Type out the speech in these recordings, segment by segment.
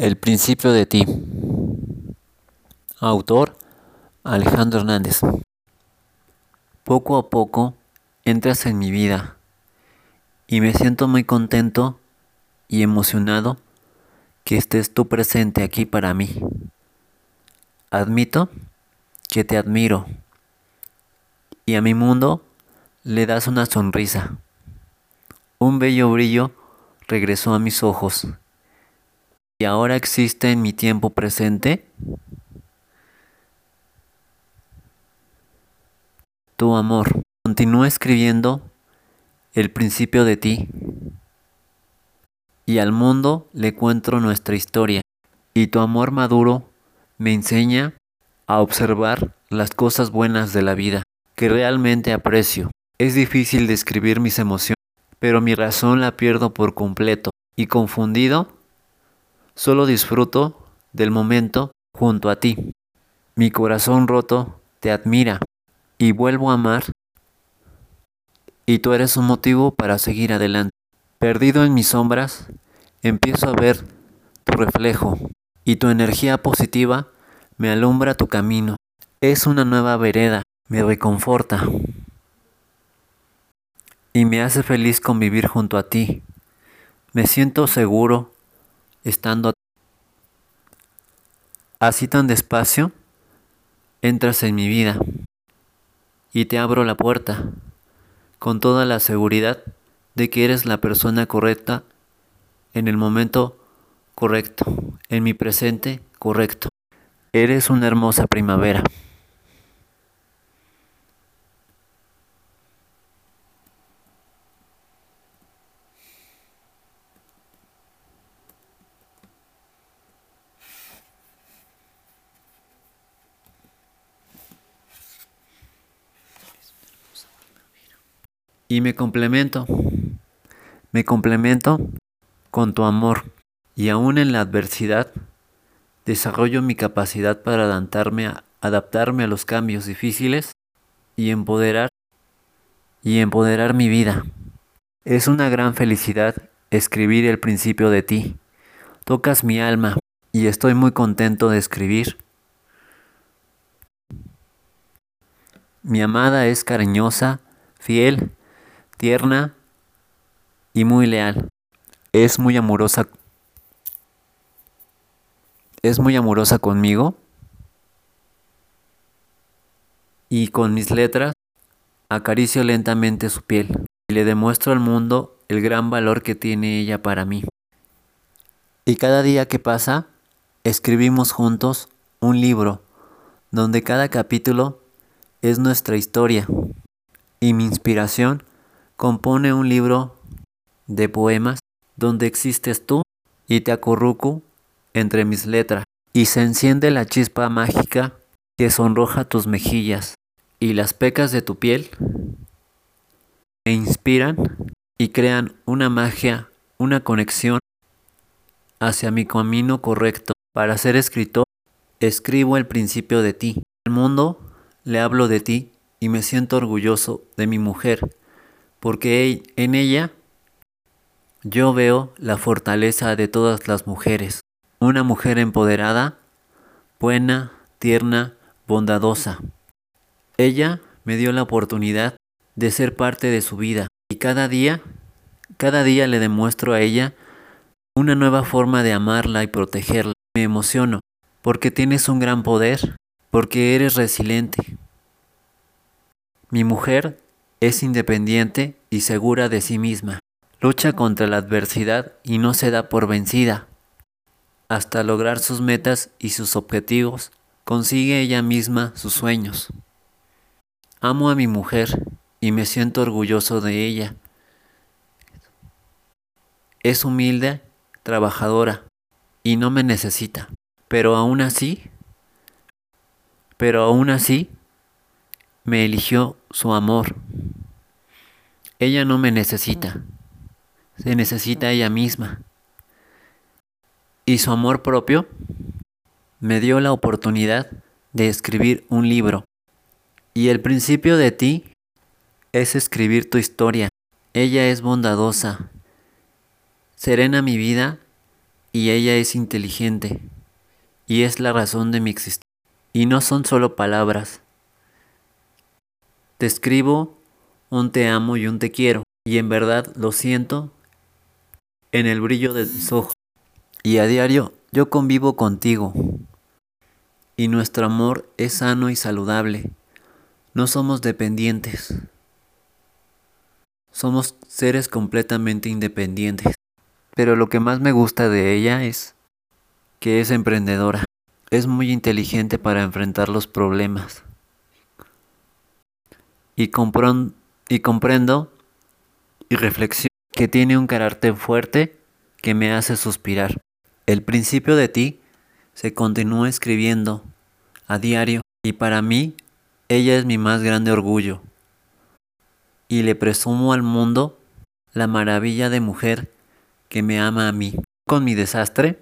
El principio de ti. Autor Alejandro Hernández. Poco a poco entras en mi vida y me siento muy contento y emocionado que estés tú presente aquí para mí. Admito que te admiro y a mi mundo le das una sonrisa. Un bello brillo regresó a mis ojos y ahora existe en mi tiempo presente tu amor. Continúa escribiendo el principio de ti y al mundo le cuento nuestra historia y tu amor maduro me enseña a observar las cosas buenas de la vida que realmente aprecio. Es difícil describir mis emociones, pero mi razón la pierdo por completo y confundido Solo disfruto del momento junto a ti. Mi corazón roto te admira y vuelvo a amar y tú eres un motivo para seguir adelante. Perdido en mis sombras, empiezo a ver tu reflejo y tu energía positiva me alumbra tu camino. Es una nueva vereda, me reconforta y me hace feliz convivir junto a ti. Me siento seguro estando así tan despacio, entras en mi vida y te abro la puerta con toda la seguridad de que eres la persona correcta en el momento correcto, en mi presente correcto. Eres una hermosa primavera. Y me complemento, me complemento con tu amor y aún en la adversidad desarrollo mi capacidad para adaptarme a, adaptarme a los cambios difíciles y empoderar y empoderar mi vida. Es una gran felicidad escribir el principio de ti. Tocas mi alma y estoy muy contento de escribir. Mi amada es cariñosa, fiel tierna y muy leal. Es muy amorosa. Es muy amorosa conmigo. Y con mis letras acaricio lentamente su piel y le demuestro al mundo el gran valor que tiene ella para mí. Y cada día que pasa, escribimos juntos un libro donde cada capítulo es nuestra historia y mi inspiración compone un libro de poemas donde existes tú y te acurruco entre mis letras y se enciende la chispa mágica que sonroja tus mejillas y las pecas de tu piel me inspiran y crean una magia, una conexión hacia mi camino correcto. Para ser escritor, escribo el principio de ti. Al mundo le hablo de ti y me siento orgulloso de mi mujer porque en ella yo veo la fortaleza de todas las mujeres. Una mujer empoderada, buena, tierna, bondadosa. Ella me dio la oportunidad de ser parte de su vida y cada día, cada día le demuestro a ella una nueva forma de amarla y protegerla. Me emociono porque tienes un gran poder, porque eres resiliente. Mi mujer es independiente y segura de sí misma. Lucha contra la adversidad y no se da por vencida. Hasta lograr sus metas y sus objetivos, consigue ella misma sus sueños. Amo a mi mujer y me siento orgulloso de ella. Es humilde, trabajadora y no me necesita. Pero aún así, pero aún así, me eligió su amor. Ella no me necesita, se necesita ella misma. Y su amor propio me dio la oportunidad de escribir un libro. Y el principio de ti es escribir tu historia. Ella es bondadosa, serena mi vida y ella es inteligente y es la razón de mi existencia. Y no son solo palabras. Te escribo un te amo y un te quiero y en verdad lo siento en el brillo de mis ojos. Y a diario yo convivo contigo y nuestro amor es sano y saludable. No somos dependientes. Somos seres completamente independientes. Pero lo que más me gusta de ella es que es emprendedora. Es muy inteligente para enfrentar los problemas. Y, y comprendo y reflexiono que tiene un carácter fuerte que me hace suspirar. El principio de ti se continúa escribiendo a diario y para mí ella es mi más grande orgullo. Y le presumo al mundo la maravilla de mujer que me ama a mí. Con mi desastre,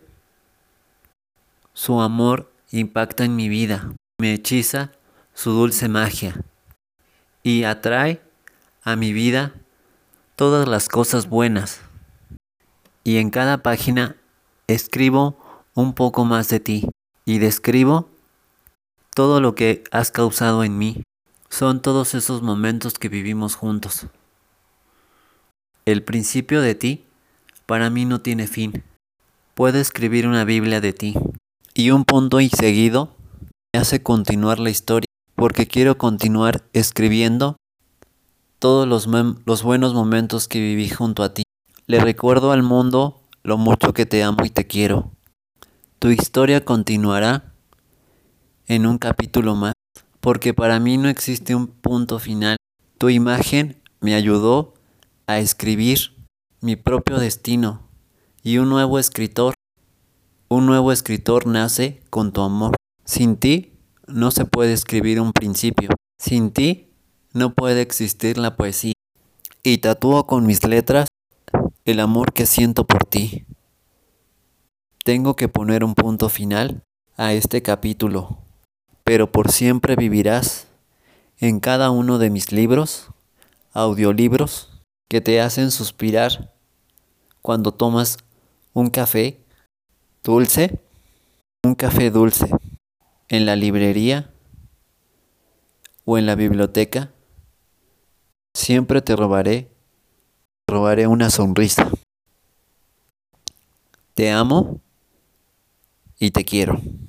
su amor impacta en mi vida, me hechiza su dulce magia y atrae a mi vida todas las cosas buenas. Y en cada página escribo un poco más de ti y describo todo lo que has causado en mí. Son todos esos momentos que vivimos juntos. El principio de ti para mí no tiene fin. Puedo escribir una Biblia de ti. Y un punto y seguido me hace continuar la historia, porque quiero continuar escribiendo todos los, los buenos momentos que viví junto a ti. Le recuerdo al mundo lo mucho que te amo y te quiero. Tu historia continuará en un capítulo más, porque para mí no existe un punto final. Tu imagen me ayudó a escribir mi propio destino y un nuevo escritor. Un nuevo escritor nace con tu amor. Sin ti no se puede escribir un principio. Sin ti no puede existir la poesía. Y tatúo con mis letras el amor que siento por ti. Tengo que poner un punto final a este capítulo, pero por siempre vivirás en cada uno de mis libros, audiolibros, que te hacen suspirar cuando tomas un café dulce, un café dulce en la librería o en la biblioteca, siempre te robaré, robaré una sonrisa. Te amo y te quiero.